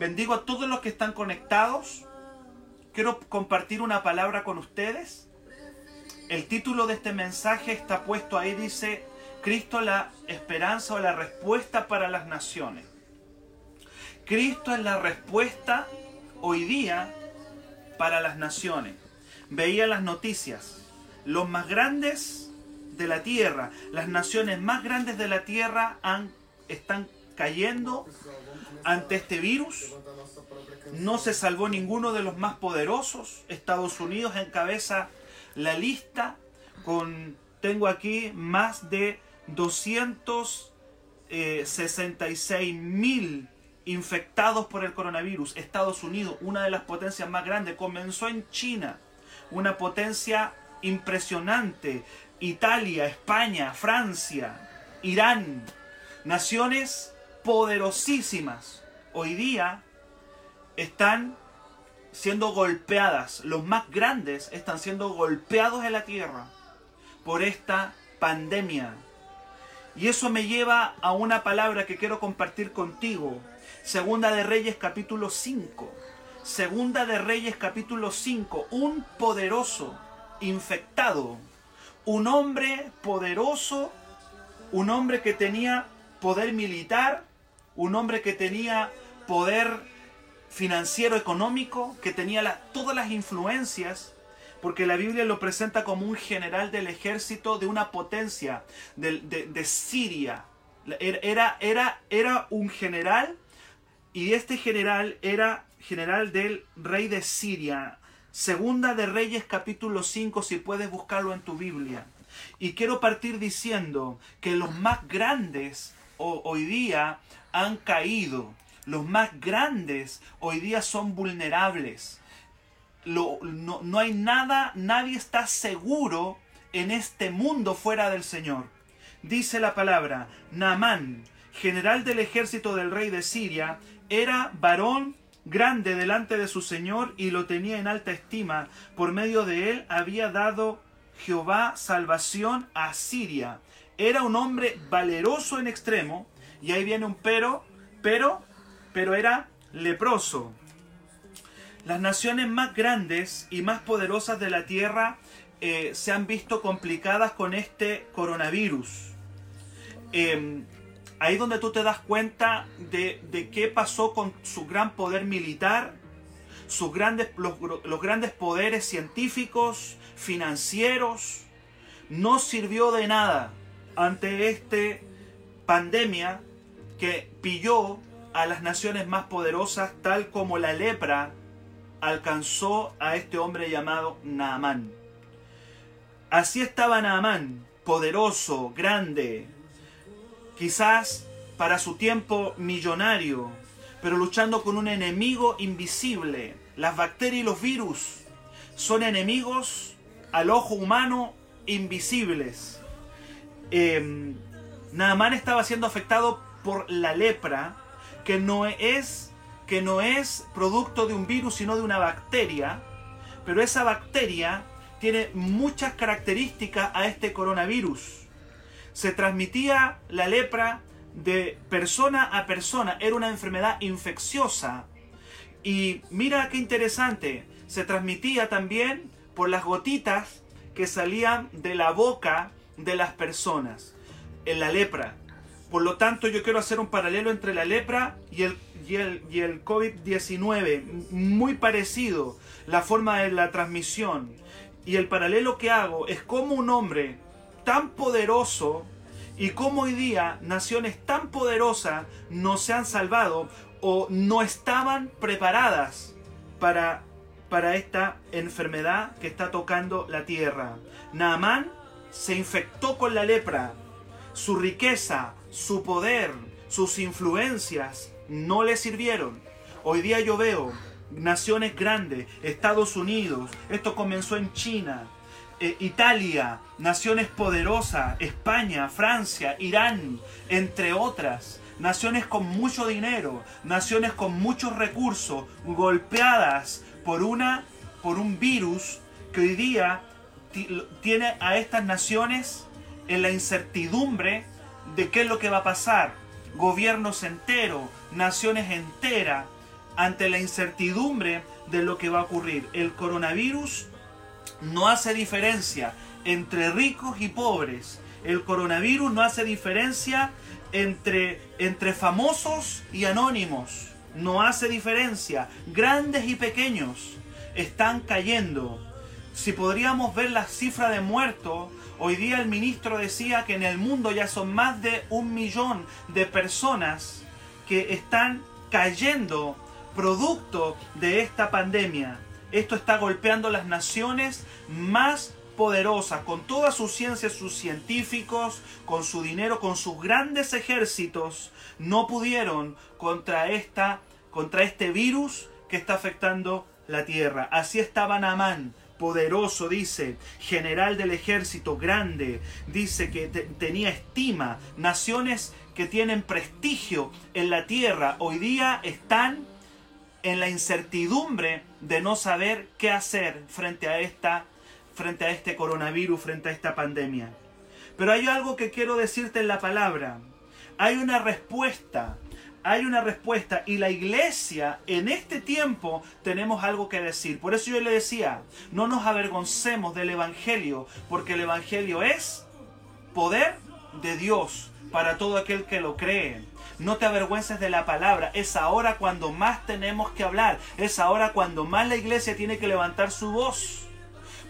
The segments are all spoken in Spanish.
Bendigo a todos los que están conectados. Quiero compartir una palabra con ustedes. El título de este mensaje está puesto ahí, dice, Cristo la esperanza o la respuesta para las naciones. Cristo es la respuesta hoy día para las naciones. Veía las noticias. Los más grandes de la tierra, las naciones más grandes de la tierra están cayendo ante este virus. No se salvó ninguno de los más poderosos. Estados Unidos encabeza la lista con, tengo aquí, más de 266 mil infectados por el coronavirus. Estados Unidos, una de las potencias más grandes, comenzó en China, una potencia impresionante. Italia, España, Francia, Irán, naciones poderosísimas hoy día están siendo golpeadas, los más grandes están siendo golpeados en la tierra por esta pandemia. Y eso me lleva a una palabra que quiero compartir contigo. Segunda de Reyes capítulo 5. Segunda de Reyes capítulo 5. Un poderoso infectado. Un hombre poderoso. Un hombre que tenía poder militar un hombre que tenía poder financiero, económico, que tenía todas las influencias, porque la Biblia lo presenta como un general del ejército de una potencia, de, Siria. Era, era, era un general y este general era general del rey de Siria. Segunda de Reyes capítulo 5, si puedes buscarlo en tu Biblia. Y quiero partir diciendo que los más grandes hoy día han caído. Los más grandes hoy día son vulnerables. no, no hay nada, nadie está seguro en este mundo fuera del Señor. Dice la palabra, Naamán, general del ejército del rey de Siria, era varón grande delante de su Señor y lo tenía en alta estima. Por medio de él había dado Jehová salvación a Siria. Era un hombre valeroso en extremo, y ahí viene un pero, pero, pero era leproso. Las naciones más grandes y más poderosas de la tierra eh, se han visto complicadas con este coronavirus. Eh, ahí donde tú te das cuenta de, de, qué pasó con su gran poder militar, sus grandes, los, los grandes poderes científicos, financieros, no sirvió de nada ante esta pandemia que pilló a las naciones más poderosas tal como la lepra alcanzó a este hombre llamado Naamán. Así estaba Naamán, poderoso, grande, quizás para su tiempo millonario, pero luchando con un enemigo invisible. Las bacterias y los virus son enemigos al ojo humano invisibles. Eh, Naamán estaba siendo afectado por la lepra, que no es, que no es producto de un virus, sino de una bacteria, pero esa bacteria tiene muchas características a este coronavirus. Se transmitía la lepra de persona a persona, era una enfermedad infecciosa. Y mira qué interesante, se transmitía también por las gotitas que salían de la boca de las personas. En la lepra, por lo tanto, yo quiero hacer un paralelo entre la lepra y el, y el, y el COVID-19. Muy parecido la forma de la transmisión. Y el paralelo que hago es como un hombre tan poderoso y como hoy día naciones tan poderosas no se han salvado o no estaban preparadas para, para esta enfermedad que está tocando la tierra. Naamán se infectó con la lepra. Su riqueza, su poder, sus influencias no le sirvieron. Hoy día yo veo naciones grandes, Estados Unidos, esto comenzó en China, eh, Italia, naciones poderosas, España, Francia, Irán, entre otras, naciones con mucho dinero, naciones con muchos recursos, golpeadas por una por un virus que hoy día tiene a estas naciones en la incertidumbre de qué es lo que va a pasar. Gobiernos enteros, naciones enteras, ante la incertidumbre de lo que va a ocurrir. El coronavirus no hace diferencia entre ricos y pobres. El coronavirus no hace diferencia entre, entre famosos y anónimos. No hace diferencia. Grandes y pequeños están cayendo. Si podríamos ver la cifra de muertos, hoy día el ministro decía que en el mundo ya son más de un millón de personas que están cayendo producto de esta pandemia. Esto está golpeando las naciones más poderosas, con todas sus ciencias, sus científicos, con su dinero, con sus grandes ejércitos, no pudieron contra, esta, contra este virus que está afectando la tierra. Así estaba Naamán, poderoso, dice, general del ejército, grande, dice que tenía estima, naciones que tienen prestigio en la tierra, hoy día están en la incertidumbre de no saber qué hacer frente a esta frente a este coronavirus, frente a esta pandemia. Pero hay algo que quiero decirte en la palabra. Hay una respuesta. Hay una respuesta y la iglesia en este tiempo tenemos algo que decir. Por eso yo le decía, no nos avergoncemos del Evangelio, porque el Evangelio es poder de Dios para todo aquel que lo cree. No te avergüences de la palabra. Es ahora cuando más tenemos que hablar. Es ahora cuando más la iglesia tiene que levantar su voz.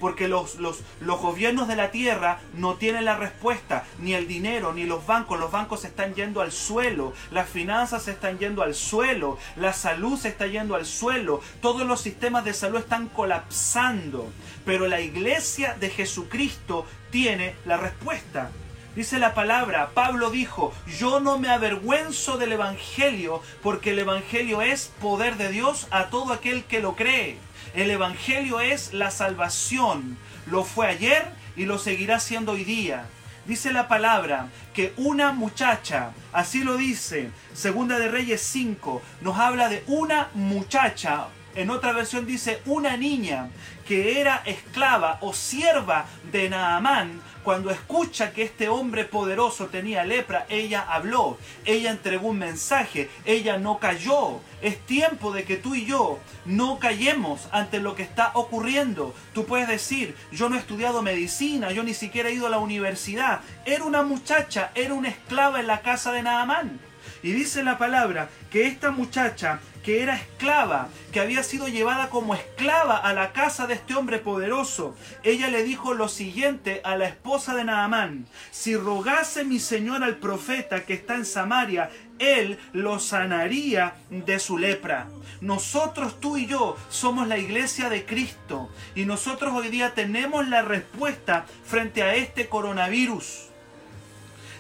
Porque los, los, los gobiernos de la tierra no tienen la respuesta, ni el dinero, ni los bancos. Los bancos se están yendo al suelo, las finanzas se están yendo al suelo, la salud se está yendo al suelo, todos los sistemas de salud están colapsando. Pero la iglesia de Jesucristo tiene la respuesta. Dice la palabra, Pablo dijo, yo no me avergüenzo del Evangelio porque el Evangelio es poder de Dios a todo aquel que lo cree. El Evangelio es la salvación. Lo fue ayer y lo seguirá siendo hoy día. Dice la palabra que una muchacha, así lo dice, Segunda de Reyes 5, nos habla de una muchacha, en otra versión dice una niña que era esclava o sierva de Naamán, cuando escucha que este hombre poderoso tenía lepra, ella habló, ella entregó un mensaje, ella no cayó. Es tiempo de que tú y yo no callemos ante lo que está ocurriendo. Tú puedes decir, yo no he estudiado medicina, yo ni siquiera he ido a la universidad. Era una muchacha, era una esclava en la casa de Naamán. Y dice la palabra que esta muchacha que era esclava, que había sido llevada como esclava a la casa de este hombre poderoso, ella le dijo lo siguiente a la esposa de Naamán, si rogase mi señor al profeta que está en Samaria, él lo sanaría de su lepra. Nosotros, tú y yo, somos la iglesia de Cristo y nosotros hoy día tenemos la respuesta frente a este coronavirus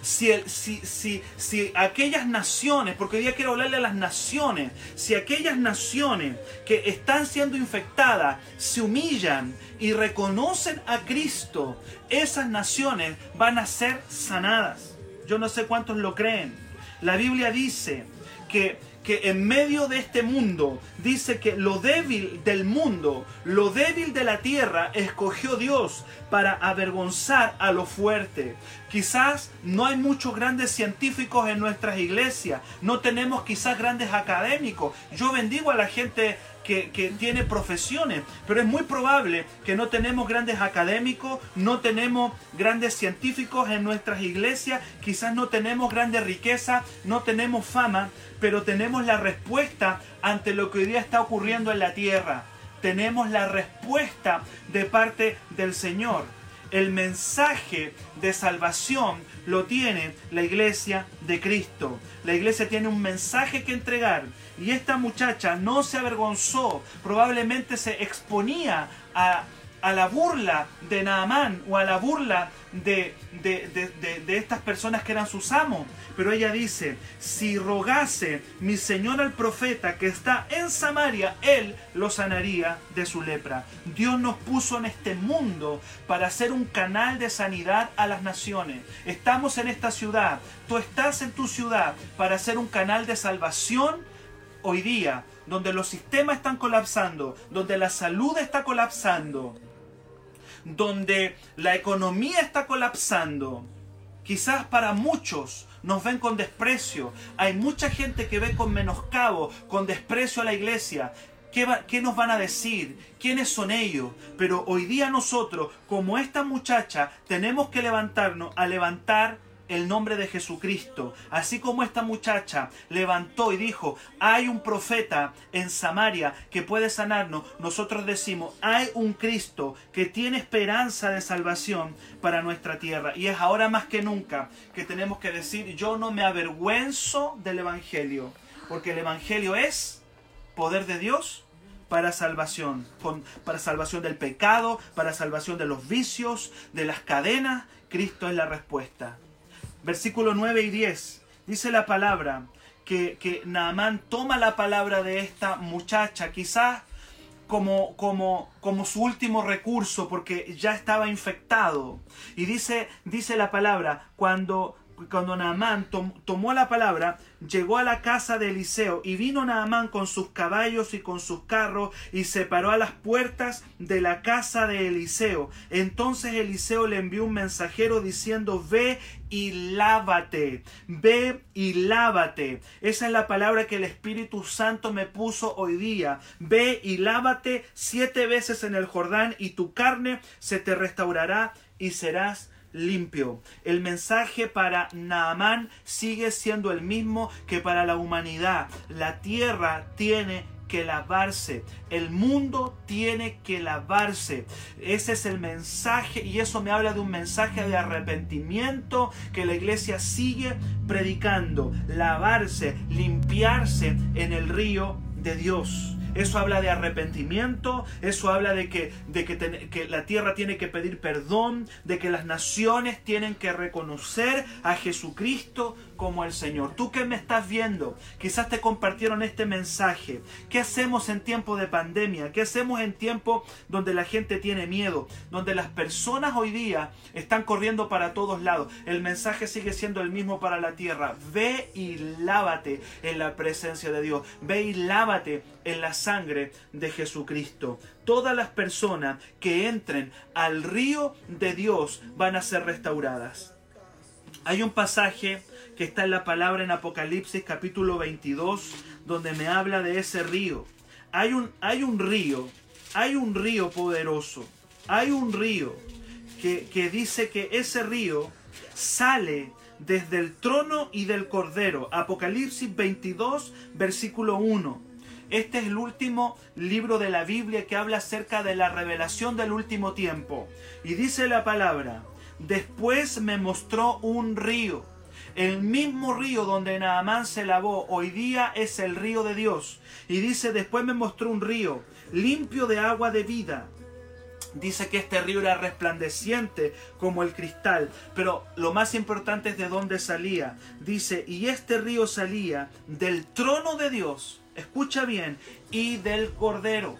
si, si, si, si aquellas naciones, porque hoy día quiero hablarle a las naciones, si aquellas naciones que están siendo infectadas se humillan y reconocen a Cristo, esas naciones van a ser sanadas. Yo no sé cuántos lo creen. La Biblia dice que que en medio de este mundo dice que lo débil del mundo, lo débil de la tierra, escogió Dios para avergonzar a lo fuerte. Quizás no hay muchos grandes científicos en nuestras iglesias, no tenemos quizás grandes académicos. Yo bendigo a la gente que, tiene profesiones, pero es muy probable que no tenemos grandes académicos, no tenemos grandes científicos en nuestras iglesias, quizás no tenemos grande riqueza, no tenemos fama, pero tenemos la respuesta ante lo que hoy día está ocurriendo en la tierra. Tenemos la respuesta de parte del Señor. El mensaje de salvación lo tiene la iglesia de Cristo. La iglesia tiene un mensaje que entregar y esta muchacha no se avergonzó, probablemente se exponía a, la burla de Naamán o a la burla de, de, estas personas que eran sus amos. Pero ella dice, si rogase mi Señor al profeta que está en Samaria, él lo sanaría de su lepra. Dios nos puso en este mundo para ser un canal de sanidad a las naciones. Estamos en esta ciudad, tú estás en tu ciudad para ser un canal de salvación hoy día, donde los sistemas están colapsando, donde la salud está colapsando, donde la economía está colapsando, quizás para muchos nos ven con desprecio. Hay mucha gente que ve con menoscabo, con desprecio a la iglesia. ¿Qué, ¿Qué, nos van a decir? ¿Quiénes son ellos? Pero hoy día nosotros, como esta muchacha, tenemos que levantarnos a levantar el nombre de Jesucristo. Así como esta muchacha levantó y dijo, hay un profeta en Samaria que puede sanarnos, nosotros decimos, hay un Cristo que tiene esperanza de salvación para nuestra tierra. Y es ahora más que nunca que tenemos que decir, yo no me avergüenzo del Evangelio, porque el Evangelio es poder de Dios para salvación, para salvación del pecado, para salvación de los vicios, de las cadenas. Cristo es la respuesta versículo 9 y 10, dice la palabra que, que Naamán toma la palabra de esta muchacha, quizás como, como, como su último recurso, porque ya estaba infectado. Y dice, dice la palabra, cuando cuando Naamán tomó la palabra, llegó a la casa de Eliseo y vino Naamán con sus caballos y con sus carros y se paró a las puertas de la casa de Eliseo. Entonces Eliseo le envió un mensajero diciendo, ve y lávate, ve y lávate. Esa es la palabra que el Espíritu Santo me puso hoy día. Ve y lávate siete veces en el Jordán y tu carne se te restaurará y serás limpio. El mensaje para Naamán sigue siendo el mismo que para la humanidad. La tierra tiene que lavarse. El mundo tiene que lavarse. Ese es el mensaje y eso me habla de un mensaje de arrepentimiento que la iglesia sigue predicando. Lavarse, limpiarse en el río de Dios. Eso habla de arrepentimiento, eso habla de que, de que, la tierra tiene que pedir perdón, de que las naciones tienen que reconocer a Jesucristo como el Señor. Tú que me estás viendo, quizás te compartieron este mensaje. ¿Qué hacemos en tiempo de pandemia? ¿Qué hacemos en tiempo donde la gente tiene miedo? Donde las personas hoy día están corriendo para todos lados. El mensaje sigue siendo el mismo para la tierra. Ve y lávate en la presencia de Dios. Ve y lávate en la sangre de Jesucristo. Todas las personas que entren al río de Dios van a ser restauradas. Hay un pasaje que está en la palabra en Apocalipsis capítulo 22, donde me habla de ese río. Hay un, hay un río, hay un río poderoso, hay un río que, que dice que ese río sale desde el trono y del cordero. Apocalipsis 22, versículo 1. Este es el último libro de la Biblia que habla acerca de la revelación del último tiempo. Y dice la palabra, después me mostró un río el mismo río donde Naamán se lavó hoy día es el río de Dios. Y dice, después me mostró un río limpio de agua de vida. Dice que este río era resplandeciente como el cristal, pero lo más importante es de dónde salía. Dice, y este río salía del trono de Dios, escucha bien, y del cordero.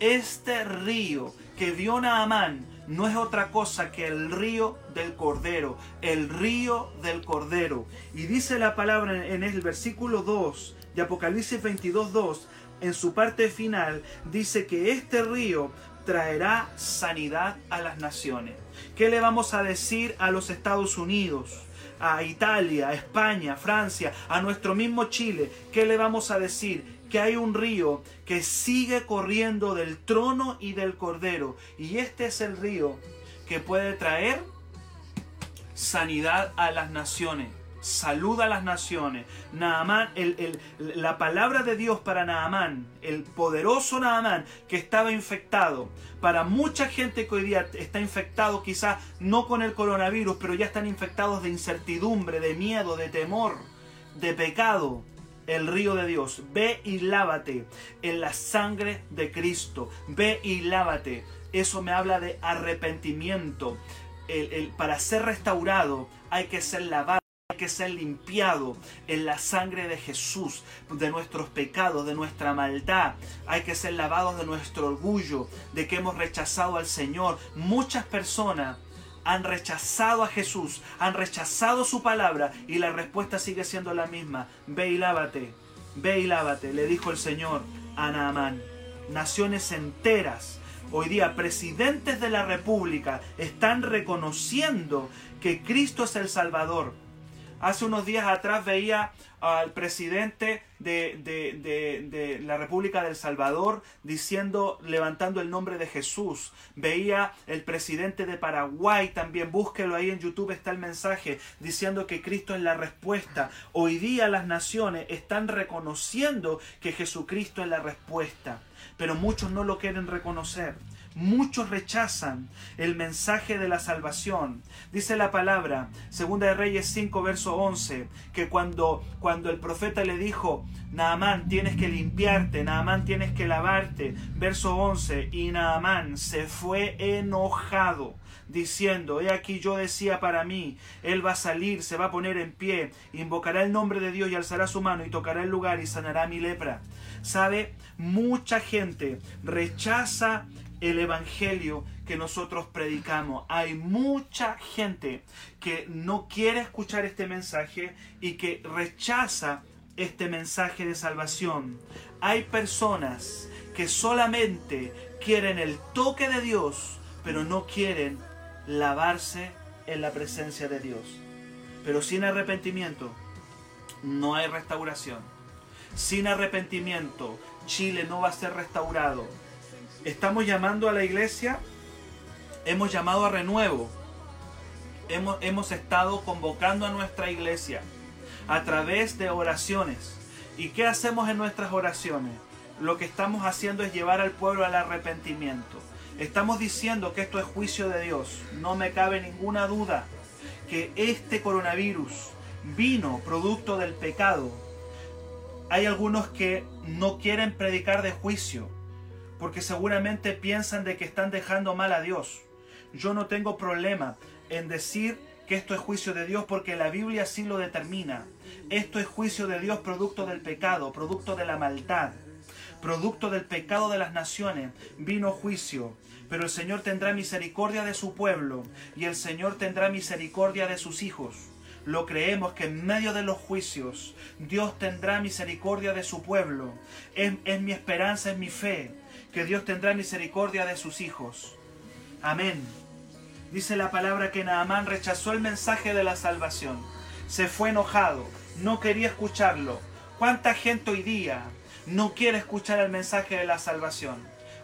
Este río que vio Naamán no es otra cosa que el río del Cordero, el río del Cordero. Y dice la palabra en el versículo 2 de Apocalipsis 22, 2, en su parte final, dice que este río traerá sanidad a las naciones. ¿Qué le vamos a decir a los Estados Unidos? a Italia, a España, Francia, a nuestro mismo Chile, ¿qué le vamos a decir? Que hay un río que sigue corriendo del trono y del cordero. Y este es el río que puede traer sanidad a las naciones. Salud a las naciones. Naamán, la palabra de Dios para Naamán, el poderoso Naamán que estaba infectado. Para mucha gente que hoy día está infectado, quizás no con el coronavirus, pero ya están infectados de incertidumbre, de miedo, de temor, de pecado el río de Dios. Ve y lávate en la sangre de Cristo. Ve y lávate. Eso me habla de arrepentimiento. El, para ser restaurado hay que ser lavado. Que ser limpiado en la sangre de Jesús, de nuestros pecados, de nuestra maldad. Hay que ser lavados de nuestro orgullo, de que hemos rechazado al Señor. Muchas personas han rechazado a Jesús, han rechazado su palabra y la respuesta sigue siendo la misma. Ve y lávate, ve y lávate, le dijo el Señor a Naamán. Naciones enteras, hoy día presidentes de la República, están reconociendo que Cristo es el Salvador. Hace unos días atrás veía al presidente de, de, la República del Salvador diciendo, levantando el nombre de Jesús. Veía el presidente de Paraguay también, búsquelo ahí en YouTube, está el mensaje, diciendo que Cristo es la respuesta. Hoy día las naciones están reconociendo que Jesucristo es la respuesta, pero muchos no lo quieren reconocer. Muchos rechazan el mensaje de la salvación. Dice la palabra, segunda de Reyes 5, verso 11, que cuando, cuando el profeta le dijo, Naamán, tienes que limpiarte, Naamán, tienes que lavarte, verso 11, y Naamán se fue enojado diciendo, he aquí yo decía para mí, él va a salir, se va a poner en pie, invocará el nombre de Dios y alzará su mano y tocará el lugar y sanará mi lepra. ¿Sabe? Mucha gente rechaza el Evangelio que nosotros predicamos. Hay mucha gente que no quiere escuchar este mensaje y que rechaza este mensaje de salvación. Hay personas que solamente quieren el toque de Dios, pero no quieren lavarse en la presencia de Dios. Pero sin arrepentimiento no hay restauración. Sin arrepentimiento Chile no va a ser restaurado estamos llamando a la iglesia, hemos llamado a renuevo, hemos, hemos estado convocando a nuestra iglesia a través de oraciones. ¿Y qué hacemos en nuestras oraciones? Lo que estamos haciendo es llevar al pueblo al arrepentimiento. Estamos diciendo que esto es juicio de Dios. No me cabe ninguna duda que este coronavirus vino producto del pecado. Hay algunos que no quieren predicar de juicio, porque seguramente piensan de que están dejando mal a Dios. Yo no tengo problema en decir que esto es juicio de Dios porque la Biblia así lo determina. Esto es juicio de Dios producto del pecado, producto de la maldad, producto del pecado de las naciones. Vino juicio, pero el Señor tendrá misericordia de su pueblo y el Señor tendrá misericordia de sus hijos. Lo creemos que en medio de los juicios Dios tendrá misericordia de su pueblo. Es, es mi esperanza, es mi fe que Dios tendrá misericordia de sus hijos. Amén. Dice la palabra que Naamán rechazó el mensaje de la salvación. Se fue enojado, no quería escucharlo. ¿Cuánta gente hoy día no quiere escuchar el mensaje de la salvación?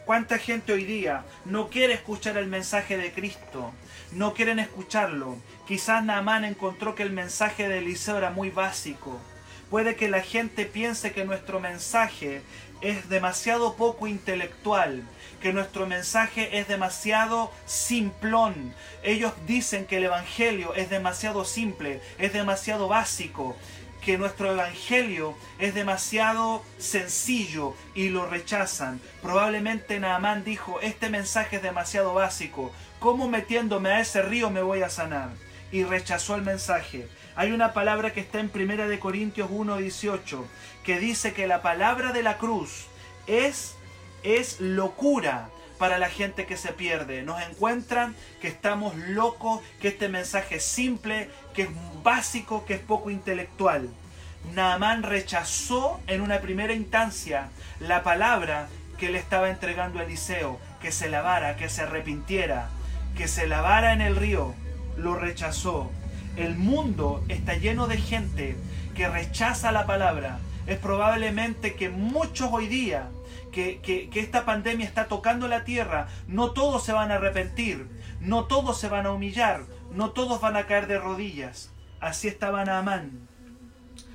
¿Cuánta gente hoy día no quiere escuchar el mensaje de Cristo? No quieren escucharlo. Quizás Naamán encontró que el mensaje de Eliseo era muy básico. Puede que la gente piense que nuestro mensaje es demasiado poco intelectual, que nuestro mensaje es demasiado simplón. Ellos dicen que el Evangelio es demasiado simple, es demasiado básico, que nuestro Evangelio es demasiado sencillo y lo rechazan. Probablemente Naamán dijo, este mensaje es demasiado básico, ¿cómo metiéndome a ese río me voy a sanar? Y rechazó el mensaje. Hay una palabra que está en 1 de Corintios 1:18 que dice que la palabra de la cruz es es locura para la gente que se pierde. Nos encuentran que estamos locos, que este mensaje es simple, que es básico, que es poco intelectual. Naamán rechazó en una primera instancia la palabra que le estaba entregando Eliseo, que se lavara, que se arrepintiera, que se lavara en el río. Lo rechazó. El mundo está lleno de gente que rechaza la palabra. Es probablemente que muchos hoy día, que, que, esta pandemia está tocando la tierra, no todos se van a arrepentir, no todos se van a humillar, no todos van a caer de rodillas. Así estaba Naamán.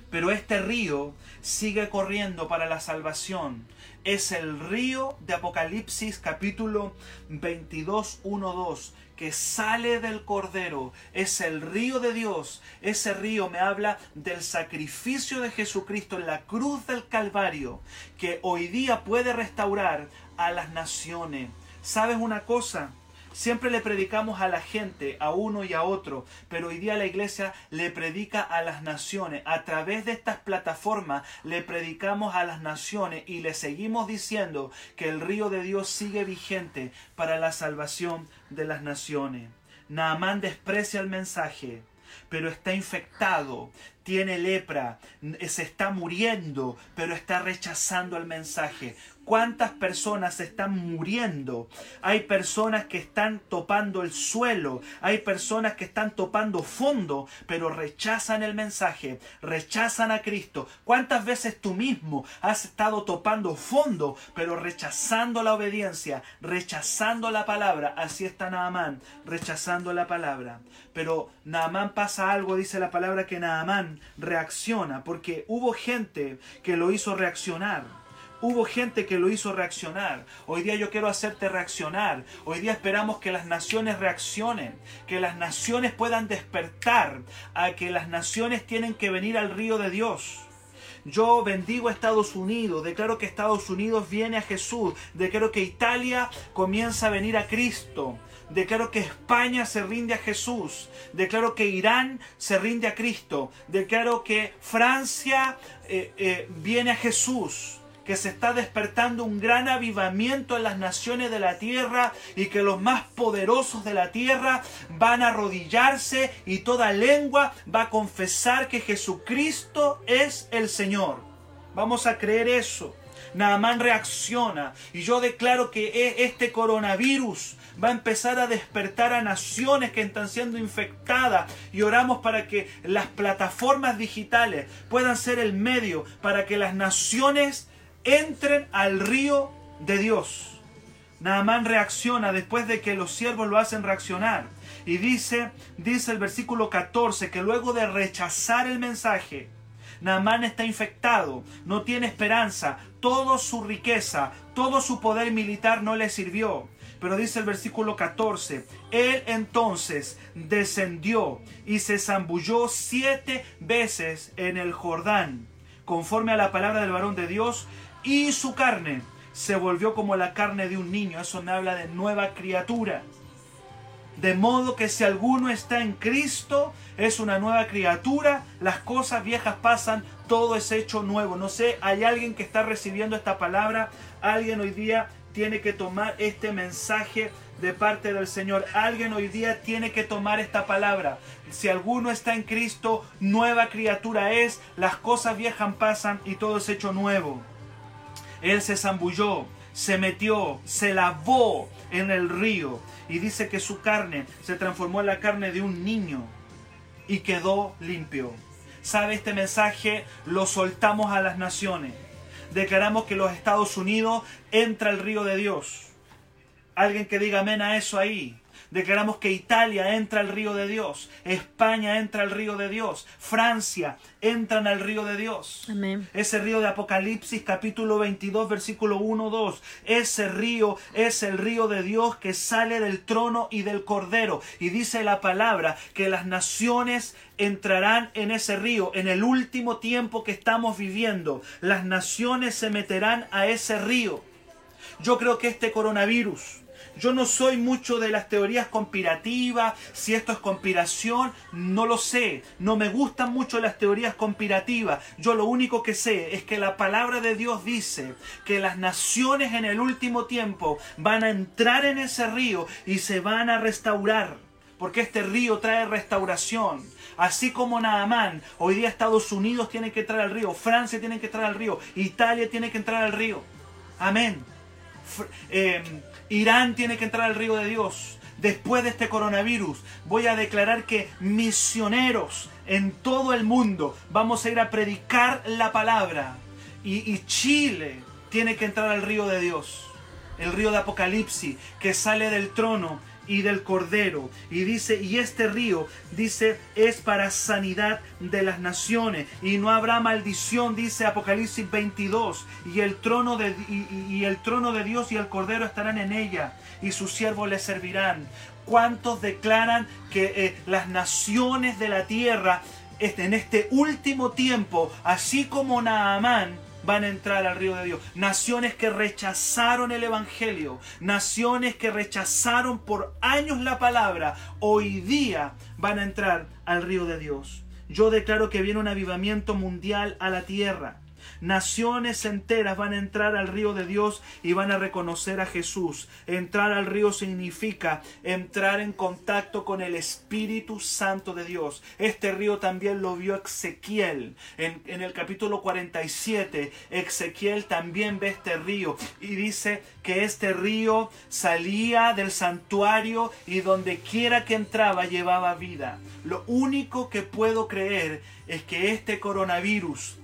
Pero este río sigue corriendo para la salvación. Es el río de Apocalipsis capítulo 22, 1, 2 que sale del Cordero, es el río de Dios. Ese río me habla del sacrificio de Jesucristo en la cruz del Calvario, que hoy día puede restaurar a las naciones. ¿Sabes una cosa? Siempre le predicamos a la gente, a uno y a otro, pero hoy día la iglesia le predica a las naciones. A través de estas plataformas le predicamos a las naciones y le seguimos diciendo que el río de Dios sigue vigente para la salvación de las naciones. Naamán desprecia el mensaje, pero está infectado, tiene lepra, se está muriendo, pero está rechazando el mensaje. ¿Cuántas personas están muriendo? Hay personas que están topando el suelo, hay personas que están topando fondo, pero rechazan el mensaje, rechazan a Cristo. ¿Cuántas veces tú mismo has estado topando fondo, pero rechazando la obediencia, rechazando la palabra? Así está Naamán, rechazando la palabra. Pero Naamán pasa algo, dice la palabra que Naamán reacciona, porque hubo gente que lo hizo reaccionar. Hubo gente que lo hizo reaccionar. Hoy día yo quiero hacerte reaccionar. Hoy día esperamos que las naciones reaccionen, que las naciones puedan despertar, a que las naciones tienen que venir al río de Dios. Yo bendigo a Estados Unidos, declaro que Estados Unidos viene a Jesús, declaro que Italia comienza a venir a Cristo, declaro que España se rinde a Jesús, declaro que Irán se rinde a Cristo, declaro que Francia eh, eh, viene a Jesús que se está despertando un gran avivamiento en las naciones de la tierra y que los más poderosos de la tierra van a arrodillarse y toda lengua va a confesar que Jesucristo es el Señor. Vamos a creer eso. Naamán reacciona y yo declaro que e, este coronavirus va a empezar a despertar a naciones que están siendo infectadas y oramos para que las plataformas digitales puedan ser el medio para que las naciones entren al río de Dios. Naamán reacciona después de que los siervos lo hacen reaccionar. Y dice, dice el versículo 14, que luego de rechazar el mensaje, Naamán está infectado, no tiene esperanza, toda su riqueza, todo su poder militar no le sirvió. Pero dice el versículo 14, él entonces descendió y se zambulló siete veces en el Jordán, conforme a la palabra del varón de Dios, y su carne se volvió como la carne de un niño. Eso me habla de nueva criatura. De modo que si alguno está en Cristo, es una nueva criatura, las cosas viejas pasan, todo es hecho nuevo. No sé, hay alguien que está recibiendo esta palabra, alguien hoy día tiene que tomar este mensaje de parte del Señor. Alguien hoy día tiene que tomar esta palabra. Si alguno está en Cristo, nueva criatura es, las cosas viejas pasan y todo es hecho nuevo. Él se zambulló, se metió, se lavó en el río y dice que su carne se transformó en la carne de un niño y quedó limpio. ¿Sabe este mensaje? Lo soltamos a las naciones. Declaramos que los Estados Unidos entra el río de Dios. Alguien que diga amén a eso ahí. Declaramos que Italia entra al río de Dios, España entra al río de Dios, Francia entran al río de Dios. Ese río de Apocalipsis capítulo 22 versículo 1 2. Ese río es el río de Dios que sale del trono y del cordero. Y dice la palabra que las naciones entrarán en ese río. En el último tiempo que estamos viviendo, las naciones se meterán a ese río. Yo creo que este coronavirus yo no soy mucho de las teorías conspirativas, si esto es conspiración, no lo sé. No me gustan mucho las teorías conspirativas. Yo lo único que sé es que la palabra de Dios dice que las naciones en el último tiempo van a entrar en ese río y se van a restaurar. Porque este río trae restauración. Así como Naamán, hoy día Estados Unidos tiene que entrar al río, Francia tiene que entrar al río, Italia tiene que entrar al río. Amén. Eh, Irán tiene que entrar al río de Dios. Después de este coronavirus, voy a declarar que misioneros en todo el mundo vamos a ir a predicar la palabra. Y, Chile tiene que entrar al río de Dios. El río de Apocalipsis que sale del trono y del Cordero. Y dice, y este río, dice, es para sanidad de las naciones. Y no habrá maldición, dice Apocalipsis 22. Y el trono de, y, el trono de Dios y el Cordero estarán en ella. Y sus siervos le servirán. ¿Cuántos declaran que eh, las naciones de la tierra este, en este último tiempo, así como Naamán, van a entrar al río de Dios. Naciones que rechazaron el Evangelio, naciones que rechazaron por años la palabra, hoy día van a entrar al río de Dios. Yo declaro que viene un avivamiento mundial a la tierra. Naciones enteras van a entrar al río de Dios y van a reconocer a Jesús. Entrar al río significa entrar en contacto con el Espíritu Santo de Dios. Este río también lo vio Ezequiel. En, en el capítulo 47, Ezequiel también ve este río y dice que este río salía del santuario y donde quiera que entraba llevaba vida. Lo único que puedo creer es que este coronavirus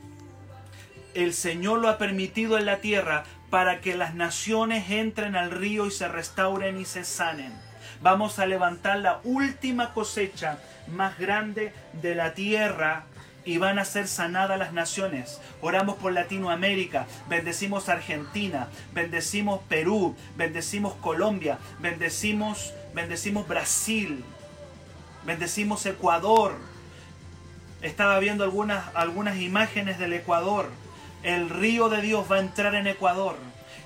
el Señor lo ha permitido en la tierra para que las naciones entren al río y se restauren y se sanen. Vamos a levantar la última cosecha más grande de la tierra y van a ser sanadas las naciones. Oramos por Latinoamérica, bendecimos Argentina, bendecimos Perú, bendecimos Colombia, bendecimos, bendecimos Brasil, bendecimos Ecuador. Estaba viendo algunas, algunas imágenes del Ecuador el río de Dios va a entrar en Ecuador.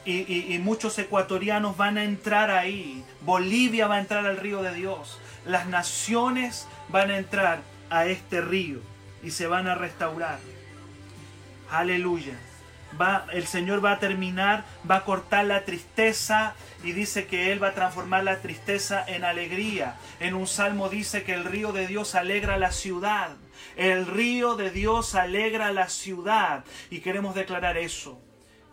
Y, muchos ecuatorianos van a entrar ahí. Bolivia va a entrar al río de Dios. Las naciones van a entrar a este río y se van a restaurar. Aleluya. Va, el Señor va a terminar, va a cortar la tristeza y dice que Él va a transformar la tristeza en alegría. En un salmo dice que el río de Dios alegra la ciudad. El río de Dios alegra la ciudad. Y queremos declarar eso.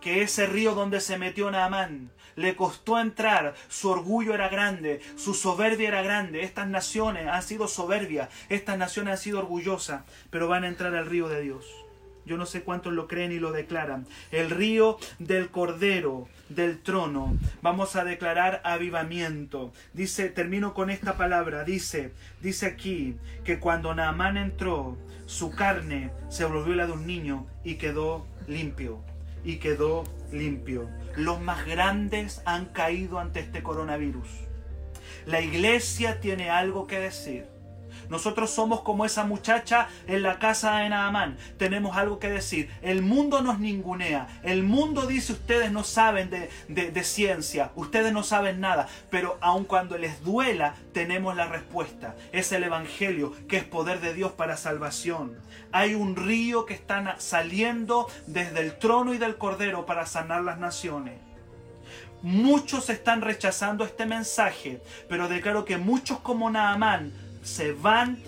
Que ese río donde se metió Naamán le costó entrar, su orgullo era grande, su soberbia era grande. Estas naciones han sido soberbias, estas naciones han sido orgullosas, pero van a entrar al río de Dios. Yo no sé cuántos lo creen y lo declaran. El río del Cordero del trono. Vamos a declarar avivamiento. Dice, termino con esta palabra. Dice, dice aquí que cuando Naamán entró, su carne se volvió la de un niño y quedó limpio. Y quedó limpio. Los más grandes han caído ante este coronavirus. La iglesia tiene algo que decir. Nosotros somos como esa muchacha en la casa de Naamán. Tenemos algo que decir. El mundo nos ningunea. El mundo dice ustedes no saben de, de ciencia. Ustedes no saben nada. Pero aun cuando les duela, tenemos la respuesta. Es el Evangelio que es poder de Dios para salvación. Hay un río que está saliendo desde el trono y del cordero para sanar las naciones. Muchos están rechazando este mensaje, pero declaro que muchos como Naamán se van,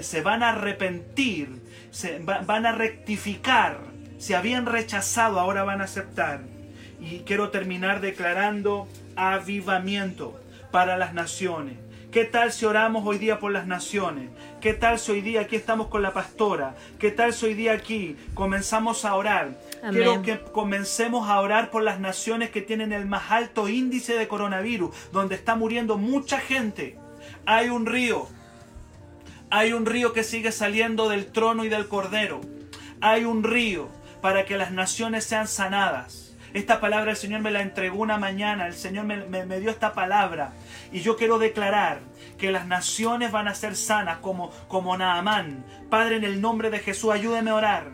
se van a arrepentir, se van a rectificar. Se habían rechazado, ahora van a aceptar. Y quiero terminar declarando avivamiento para las naciones. ¿Qué tal si oramos hoy día por las naciones? ¿Qué tal si hoy día aquí estamos con la pastora? ¿Qué tal si hoy día aquí comenzamos a orar? Quiero que comencemos a orar por las naciones que tienen el más alto índice de coronavirus, donde está muriendo mucha gente. Hay un río, hay un río que sigue saliendo del trono y del cordero. Hay un río para que las naciones sean sanadas. Esta palabra el Señor me la entregó una mañana, el Señor me, dio esta palabra. Y yo quiero declarar que las naciones van a ser sanas como, como Naamán. Padre, en el nombre de Jesús, ayúdeme a orar.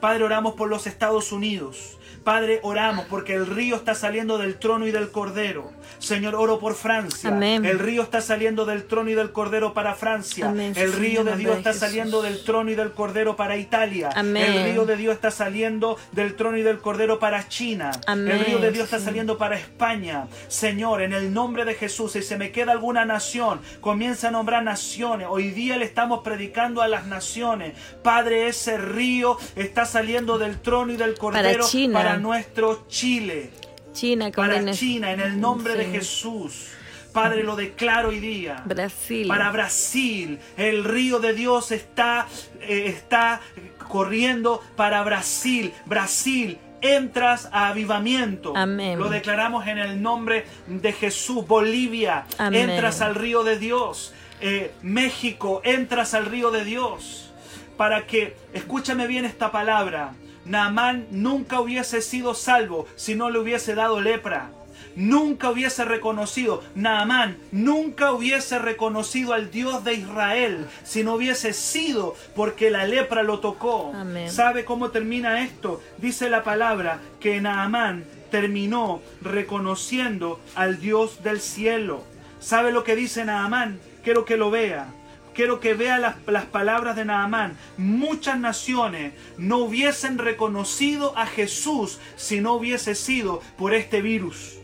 Padre, oramos por los Estados Unidos. Padre, oramos porque el río está saliendo del trono y del cordero. Señor, oro por Francia. El río está saliendo del trono y del cordero para Francia. El río de Dios está saliendo del trono y del cordero para Italia. El río de Dios está saliendo del trono y del cordero para China. El río de Dios está saliendo para España. Señor, en el nombre de Jesús, si se me queda alguna nación, comienza a nombrar naciones. Hoy día le estamos predicando a las naciones. Padre, ese río está saliendo del trono y del cordero para, para nuestro Chile. China, para China, en el nombre de Jesús. Padre, lo declaro hoy día. Brasil. Para Brasil. El río de Dios está, eh, está corriendo para Brasil. Brasil, entras a avivamiento. Amén. Lo declaramos en el nombre de Jesús. Bolivia, entras al río de Dios. Eh, México, entras al río de Dios. Para que, escúchame bien esta palabra, Naamán nunca hubiese sido salvo si no le hubiese dado lepra. Nunca hubiese reconocido, Naamán nunca hubiese reconocido al Dios de Israel si no hubiese sido porque la lepra lo tocó. ¿Sabe cómo termina esto? Dice la palabra que Naamán terminó reconociendo al Dios del cielo. ¿Sabe lo que dice Naamán? Quiero que lo vea. Quiero que vea las, las palabras de Naamán. Muchas naciones no hubiesen reconocido a Jesús si no hubiese sido por este virus.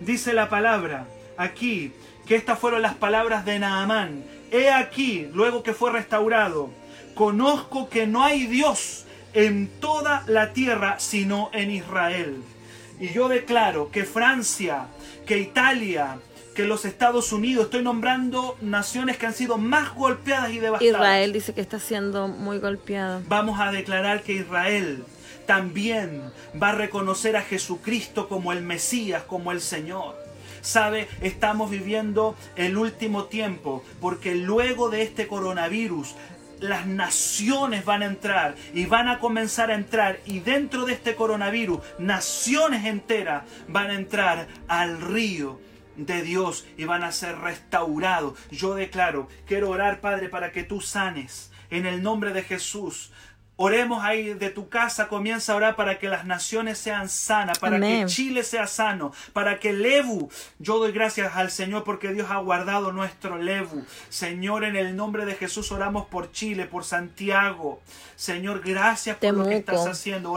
Dice la palabra aquí que estas fueron las palabras de Naamán. He aquí, luego que fue restaurado, conozco que no hay Dios en toda la tierra sino en Israel. Y yo declaro que Francia, que Italia, que los Estados Unidos, estoy nombrando naciones que han sido más golpeadas y devastadas. Israel dice que está siendo muy golpeado. Vamos a declarar que Israel también va a reconocer a Jesucristo como el Mesías, como el Señor. Sabe, estamos viviendo el último tiempo porque luego de este coronavirus las naciones van a entrar y van a comenzar a entrar y dentro de este coronavirus naciones enteras van a entrar al río de Dios y van a ser restaurados. Yo declaro, quiero orar Padre para que tú sanes en el nombre de Jesús. Oremos ahí de tu casa, comienza a orar para que las naciones sean sanas, para Amén. que Chile sea sano, para que Levu, yo doy gracias al Señor porque Dios ha guardado nuestro Levu. Señor, en el nombre de Jesús oramos por Chile, por Santiago. Señor, gracias por lo que estás haciendo. Oramos